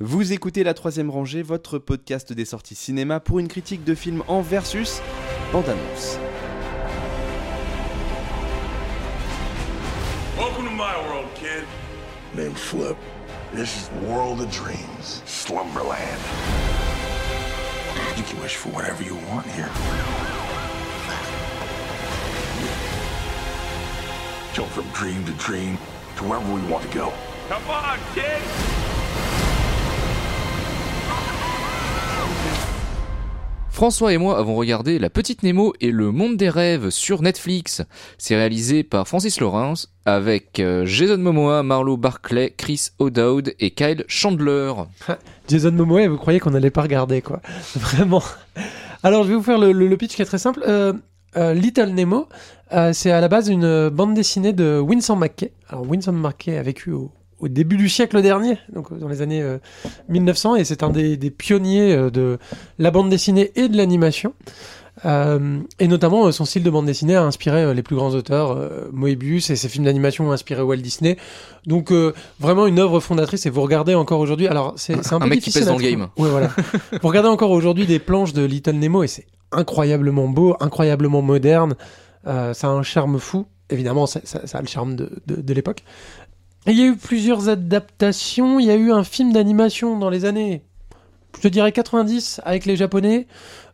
Vous écoutez La Troisième Rangée, votre podcast des sorties cinéma pour une critique de film en versus bande-annonce. Welcome to my world, kid. Name Flip. This is the world of dreams. Slumberland. You can wish for whatever you want here. Jump from dream to dream to wherever we want to go. Come on, kid. François et moi avons regardé La Petite Nemo et le Monde des Rêves sur Netflix. C'est réalisé par Francis Lawrence avec euh, Jason Momoa, Marlo Barclay, Chris O'Dowd et Kyle Chandler. Jason Momoa, vous croyez qu'on n'allait pas regarder, quoi. Vraiment. Alors, je vais vous faire le, pitch qui est très simple. Euh, euh, Little Nemo, c'est à la base une bande dessinée de Winsor McKay. Alors, Winsor McKay a vécu au, au début du siècle dernier, donc euh, dans les années euh, 1900, et c'est un des, des pionniers euh, de la bande dessinée et de l'animation. Euh, et notamment, euh, son style de bande dessinée a inspiré euh, les plus grands auteurs, euh, Moebius, et ses films d'animation ont inspiré Walt Disney. Donc, euh, vraiment une œuvre fondatrice, et vous regardez encore aujourd'hui. Alors, c'est un, Un peu mec qui pèse dans le game. Ouais, voilà. vous regardez encore aujourd'hui des planches de Little Nemo, et c'est incroyablement beau, incroyablement moderne. Euh, ça a un charme fou. Évidemment, ça, ça- ça a le charme de, de, de l'époque. Il y a eu plusieurs adaptations. Il y a eu un film d'animation dans les années, je te dirais 90, avec les Japonais,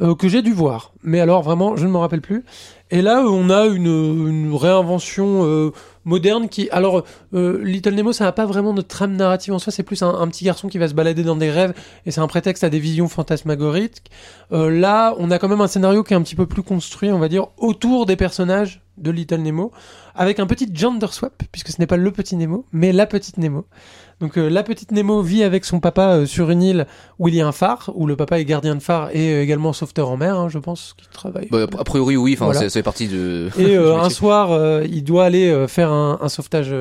euh, que j'ai dû voir. Mais alors, vraiment, je ne me rappelle plus. Et là, on a une, une réinvention euh, moderne qui... Alors, euh, Little Nemo, ça n'a pas vraiment de trame narrative en soi. C'est plus un, un petit garçon qui va se balader dans des rêves. Et c'est un prétexte à des visions fantasmagoriques. Euh, là, on a quand même un scénario qui est un petit peu plus construit, on va dire, autour des personnages de Little Nemo, avec un petit gender swap, puisque ce n'est pas le petit Nemo, mais la petite Nemo. Donc euh, la petite Nemo vit avec son papa euh, sur une île où il y a un phare, où le papa est gardien de phare et euh, également sauveteur en mer, hein, je pense, qui travaille. Bah, a priori, oui, enfin, Voilà. fait partie de. Et un soir, il doit aller faire un, un sauvetage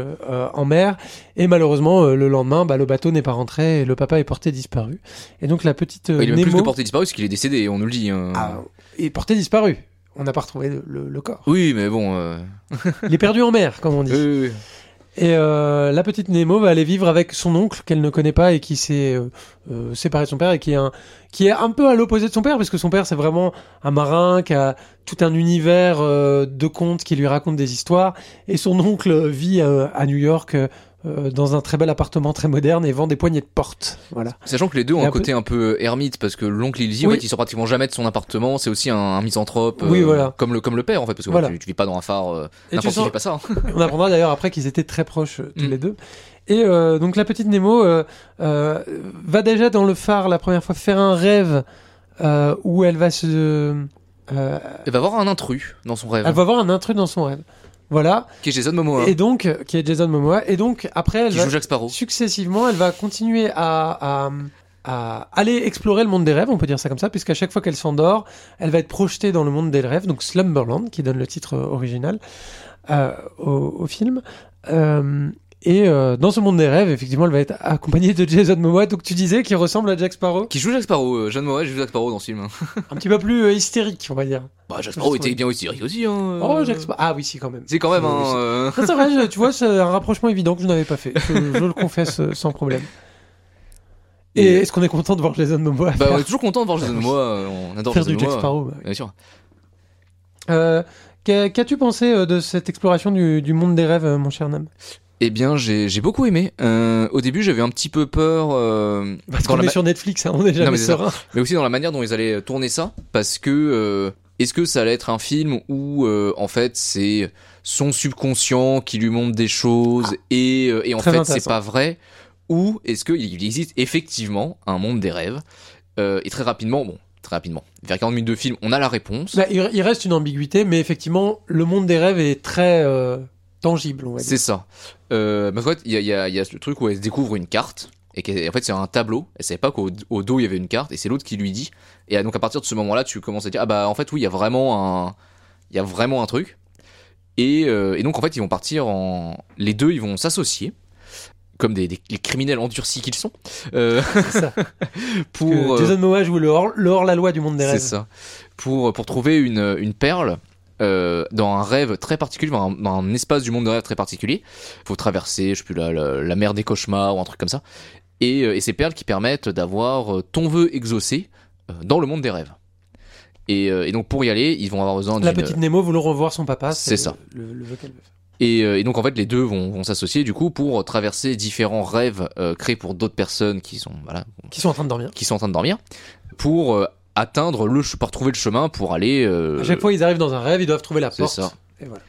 en mer, et malheureusement, le lendemain, bah, le bateau n'est pas rentré, et le papa est porté disparu. Et donc la petite euh, Bah, il est Nemo plus que porté disparu parce qu'il est décédé, on nous le dit. hein. ah, est porté disparu. On n'a pas retrouvé le, le- le corps. Oui, mais bon. euh, Il est perdu en mer, comme on dit. oui, oui, oui. Et euh, la petite Nemo va aller vivre avec son oncle qu'elle ne connaît pas et qui s'est euh, séparé de son père et qui est un qui est un peu à l'opposé de son père parce que son père c'est vraiment un marin qui a tout un univers de contes qui lui raconte des histoires et son oncle vit à New York euh, euh, dans un très bel appartement très moderne et vend des poignées de porte. Voilà. Sachant que les deux ont Et un peu- côté un peu ermite parce que l'oncle il dit en Oui. fait il sort pratiquement jamais de son appartement, c'est aussi un, un misanthrope Oui, voilà. comme le comme le père en fait parce que Voilà. tu, tu vis pas dans un phare euh, Et tu sens- pas ça. hein. On apprendra d'ailleurs après qu'ils étaient très proches euh, tous Mm. les deux. Et euh, donc la petite Nemo euh, euh, va déjà dans le phare la première fois faire un rêve euh, où elle va se... euh, Elle va voir un intrus dans son rêve elle va voir un intrus dans son rêve. Voilà. qui est Jason Momoa Et donc, qui est Jason Momoa. Et donc, après, elle qui va, joue Jack Sparrow. successivement, elle va continuer à, à, à aller explorer le monde des rêves, on peut dire ça comme ça, puisqu'à chaque fois qu'elle s'endort, elle va être projetée dans le monde des rêves, donc Slumberland, qui donne le titre euh, original euh, au, au film. Euh, et euh, dans ce monde des rêves, effectivement, elle va être accompagnée de Jason Momoa, donc tu disais, qui ressemble à Jack Sparrow, Qui joue Jack Sparrow, euh, Jason Momoa joue Jack Sparrow dans ce film. hein. un petit peu plus euh, hystérique, on va dire. Bah Jack Sparrow était bien hystérique aussi hein. Oh, euh. Jack Sparrow. Ah oui, si, quand même. C'est quand même hein, euh, Ça, c'est vrai, je- tu vois, c'est un rapprochement évident que je n'avais pas fait. Je, je le confesse euh, sans problème. Et, Et- est-ce qu'on est content de voir Jason Momoa Bah on est toujours content de voir Jason Momoa, euh, on adore faire Jason du Jack Momoa. Sparrow bah oui. Bien sûr. Euh, qu'a- Qu'as-tu pensé euh, de cette exploration du, du monde des rêves, euh, mon cher Nam? Eh bien, j'ai beaucoup aimé. Euh, au début, j'avais un petit peu peur. euh, Parce qu'on est sur Netflix, hein, on est jamais mais ça. serein. mais aussi dans la manière dont ils allaient tourner ça, parce que euh, est-ce que ça allait être un film où euh, en fait c'est son subconscient qui lui montre des choses et, euh, et en Très fait c'est pas vrai, ou est-ce qu'il existe effectivement un monde des rêves Euh, Et très rapidement, bon, très rapidement, vers 40 minutes de film, on a la réponse. Bah, il, reste une ambiguïté, mais effectivement, le monde des rêves est très euh, tangible, on va C'est ça. Euh, mais en fait, il y a, y, a, y a ce truc où elle découvre une carte. Et en fait, c'est un tableau. Elle savait pas qu'au au dos, il y avait une carte. Et c'est l'autre qui lui dit. Et donc, à partir de ce moment-là, tu commences à dire Ah bah, en fait, oui, il y a vraiment un. Il y a vraiment un truc. Et, euh, et donc, en fait, ils vont partir en. Les deux, ils vont s'associer. Comme des, des- les criminels endurcis qu'ils sont. Euh, C'est ça. pour. Euh, Jason Momoa joue le hors, le hors-la-loi du monde des c'est rêves. ça. Pour, pour trouver une, une perle euh, dans un rêve très particulier, dans un, dans un espace du monde de rêve très particulier. faut traverser, je sais plus, la, la, la mer des cauchemars ou un truc comme ça. et, euh, et ces perles qui permettent d'avoir euh, ton vœu exaucé dans le monde des rêves. Et, et donc pour y aller, ils vont avoir besoin La d'une- petite Nemo voulant revoir son papa. C'est ça. Le, le vœu qu'elle veut. Et, et donc en fait les deux vont, vont s'associer du coup pour traverser différents rêves euh, créés pour d'autres personnes qui sont voilà Qui sont en train de dormir. qui sont en train de dormir pour euh, atteindre le pour trouver le chemin pour aller euh, À chaque fois, ils arrivent dans un rêve, ils doivent trouver la c'est porte. ça. Et voilà.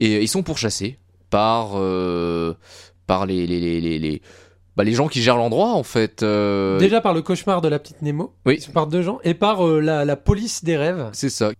et euh, ils sont pourchassés par euh, par les les les les, les, bah, les gens qui gèrent l'endroit en fait euh, Déjà par le cauchemar de la petite Nemo. Oui. Par deux gens. Et par la, la police des rêves. c'est ça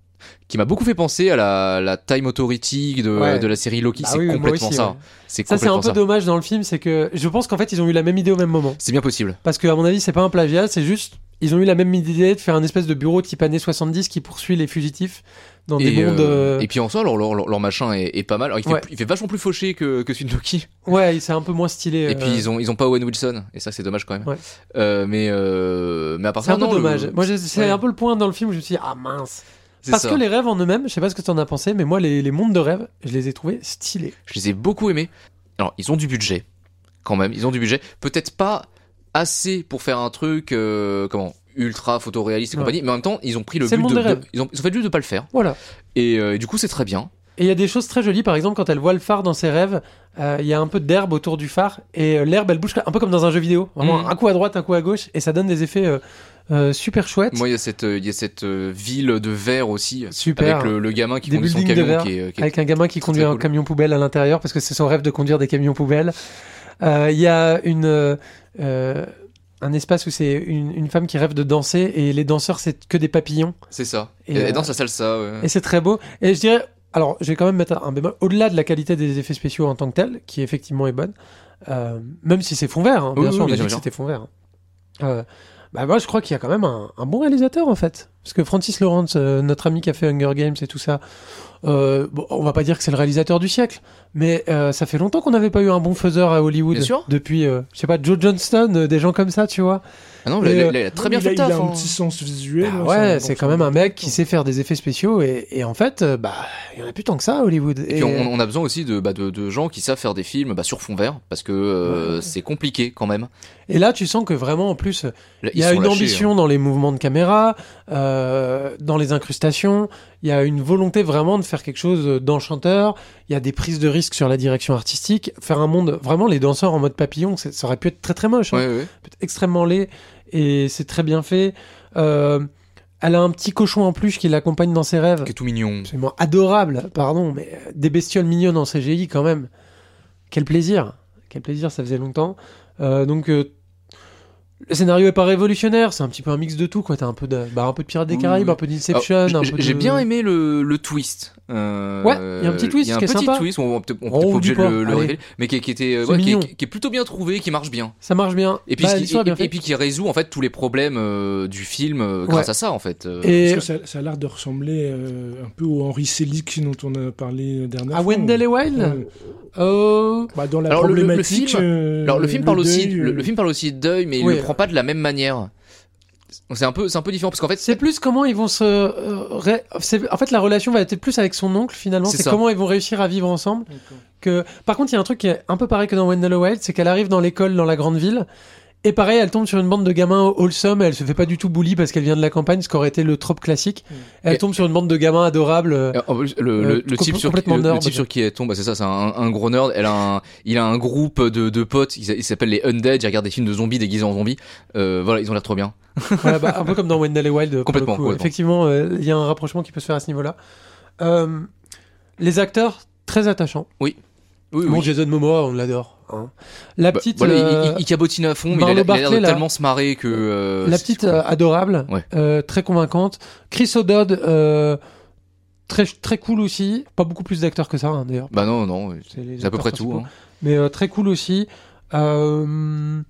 qui m'a beaucoup fait penser à la, la Time Authority de, Ouais. de la série Loki Bah c'est oui, complètement aussi, ça ouais. c'est Ça, c'est un peu ça dommage dans le film, c'est que je pense qu'en fait, ils ont eu la même idée au même moment. c'est bien possible Parce que, à mon avis, c'est pas un plagiat, c'est juste. Ils ont eu la même idée de faire un espèce de bureau type années 70 qui poursuit les fugitifs dans des mondes. euh, euh, et puis en soi leur, leur, leur- machin est, est pas mal Alors, il, fait, Ouais. il fait vachement plus fauché que, que celui de Loki Ouais, c'est un peu moins stylé. Et euh, puis ils ont ils ont pas Owen Wilson et ça c'est dommage quand même. Ouais. Euh, mais euh, mais à part C'est ça un peu non, le- dommage. Moi, c'est Ouais. un peu le point dans le film où je me suis dit, ah mince. c'est Parce ça. que les rêves en eux-mêmes, je sais pas ce que t'en as pensé, mais moi, les, les mondes de rêves, je les ai trouvés stylés. je les ai beaucoup aimés. Alors ils ont du budget quand même, ils ont du budget. Peut-être pas assez pour faire un truc euh, comment ultra photoréaliste et Ouais. compagnie, mais en même temps ils ont pris le but le de, de- ils ont ils ont fait le but de pas le faire. Voilà. Et, euh, et du coup c'est très bien. Et il y a des choses très jolies, par exemple, quand elle voit le phare dans ses rêves, euh, il y a un peu d'herbe autour du phare, et l'herbe, elle bouge un peu comme dans un jeu vidéo. Vraiment, Mhm. un coup à droite, un coup à gauche, et ça donne des effets euh, euh, super chouettes. Moi il y a cette il y a cette ville de verre aussi Super. avec le, le gamin qui Des conduit son camion verre qui est, qui est- Avec un gamin qui conduit un cool. camion poubelle à l'intérieur, parce que c'est son rêve de conduire des camions poubelles. Euh, Il y a une, euh, un espace où c'est une, une femme qui rêve de danser, et les danseurs, c'est que des papillons. c'est ça. Et, euh, dans sa salsa. ouais. Et c'est très beau. Et je dirais, alors je vais quand même mettre un bémol, au-delà de la qualité des effets spéciaux en tant que tel, qui effectivement est bonne, euh, même si c'est fond vert, hein, bien Oui, sûr, oui, on a dit que c'était fond vert. hein. Euh, bah moi je crois qu'il y a quand même un, un bon réalisateur en fait. Parce que Francis Lawrence, euh, notre ami qui a fait Hunger Games et tout ça, euh, bon, on va pas dire que c'est le réalisateur du siècle, mais euh, ça fait longtemps qu'on n'avait pas eu un bon faiseur à Hollywood. Bien sûr. Depuis, euh, je sais pas, Joe Johnston, euh, des gens comme ça, tu vois. Ah non, il a, euh, il a très bien il fait a, le il a un hein. petit sens visuel. Bah ouais, c'est quand même un mec qui sait faire des effets spéciaux et, et en fait, euh, bah, il y en a plus tant que ça à Hollywood. Et puis on, on a besoin aussi de, bah, de, de gens qui savent faire des films bah, sur fond vert parce que euh, Ouais. c'est compliqué quand même. et là, tu sens que vraiment, en plus, il y a une lâchés, ambition hein. dans les mouvements de caméra, euh, dans les incrustations. Il y a une volonté vraiment de faire quelque chose d'enchanteur. Il y a des prises de risques sur la direction artistique. Faire un monde, vraiment, les danseurs en mode papillon, ça aurait pu être très très moche. hein. Ouais, ouais. peut être extrêmement laid et c'est très bien fait. Euh, elle a un petit cochon en peluche qui l'accompagne dans ses rêves. Qui est tout mignon. absolument adorable, pardon, mais euh, des bestioles mignonnes en CGI quand même. Quel plaisir, quel plaisir, ça faisait longtemps. Euh, donc euh, le scénario est pas révolutionnaire, c'est un petit peu un mix de tout quoi. T'as un peu de, bah, un peu de Pirates des Caraïbes, oui. un peu d'Inception, un j'ai- peu de... J'ai bien aimé le, le twist. Euh, Ouais, il y a un petit twist y a un qui est petit sympa. twist, on on Oh, peut-être on obligé pas, le, le allez. révéler, mais qui, qui était, ouais, qui, est plutôt bien trouvé, qui marche bien. Ça marche bien. Et puis, Bah, qui- l'histoire est et, bien et faite. puis qui résout en fait tous les problèmes euh, du film euh, grâce Ouais. à ça en fait. euh. Et Parce que ça, ça a l'air de ressembler euh, un peu au Henry Selick dont on a parlé dernière à fois. Wendell et Wild, euh, Bah, dans la Alors, le- le- le problématique. film- euh, Alors le film parle aussi, le, film parle aussi de deuil, mais il le prend pas de la même manière. C'est un peu, c'est un peu différent parce qu'en fait, C'est plus comment ils vont se. euh, ré- En fait, la relation va être plus avec son oncle finalement. C'est comment ils vont réussir à vivre ensemble. Que par contre, il y a un truc qui est un peu pareil que dans Wendell Wild, c'est qu'elle arrive dans l'école dans la grande ville. Et pareil, elle tombe sur une bande de gamins wholesome, elle se fait pas du tout bully parce qu'elle vient de la campagne, ce qui aurait été le trope classique. Mm. Elle Et- tombe sur une bande de gamins adorables. euh, le, le, le compl- type sur, le type qui elle tombe, bah, c'est ça, c'est un, un gros nerd. Elle a un, il a un groupe de, de potes, ils, s'appellent les Undead, ils regardent des films de zombies déguisés en zombies. Euh, voilà, ils ont l'air trop bien. Voilà, bah, un peu comme dans Wendell et Wild. complètement. Effectivement, euh, il y a un rapprochement qui peut se faire à ce niveau-là. Euh, les acteurs, très attachants. Oui, oui. Bon, oui. Jason Momoa, on l'adore. Hein. La Bah, petite, voilà, euh, il, il cabotine à fond, mais il a, Marlo l'air- il a Barclay, là. tellement se marrer que. euh, la petite euh, adorable, Ouais. euh, très convaincante. Chris O'Dowd, euh, très très cool aussi. Pas beaucoup plus d'acteurs que ça, hein, d'ailleurs. Bah non, non, C'est à peu près tout. hein. Mais euh, très cool aussi. Euh,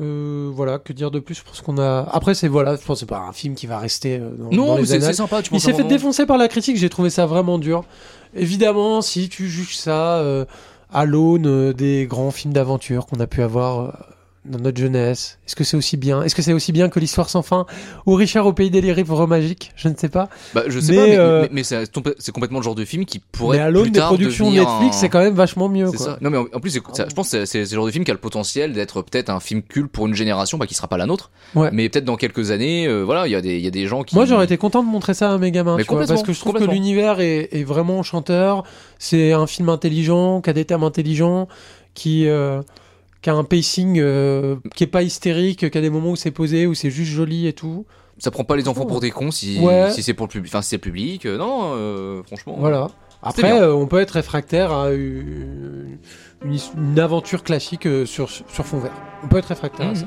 euh, voilà, que dire de plus pour ce qu'on a. Après, c'est voilà, je pense que c'est pas un film qui va rester dans, dans Non, mais les c'est sympa. Tu Il s'est fait défoncer par la critique, j'ai trouvé ça vraiment dur. Évidemment, si tu juges ça euh, à l'aune euh, des grands films d'aventure qu'on a pu avoir euh, dans notre jeunesse Est-ce que c'est aussi bien Est-ce que c'est aussi bien que l'histoire sans fin ou Richard au pays des livres magiques? Je ne sais pas. Bah, je sais Mais, pas, mais, euh, mais- mais c'est complètement le genre de film qui pourrait Mais à l'aune des productions Netflix, un- c'est quand même vachement mieux. Quoi. ça. Non mais en, en plus, ça- je pense que c'est le genre de film qui a le potentiel d'être peut-être un film culte pour une génération, bah, qui sera pas la nôtre, Ouais. mais peut-être dans quelques années, euh, voilà, il y a des il y a des gens qui. Moi, j'aurais été content de montrer ça à mes gamins, Mais tu vois, parce que je trouve que l'univers est, est vraiment chanteur. C'est un film intelligent, qui a des thèmes intelligents, qui, euh, qui a un pacing euh, qui est pas hystérique, qui a des moments où c'est posé, où c'est juste joli et tout. Ça prend pas les enfants pour des cons si Ouais. si c'est pour le public, enfin si c'est public. euh, non, euh, franchement. Voilà. Après, on peut être réfractaire à une, une, his- une aventure classique sur, sur fond vert. On peut être réfractaire à Mhm. ça.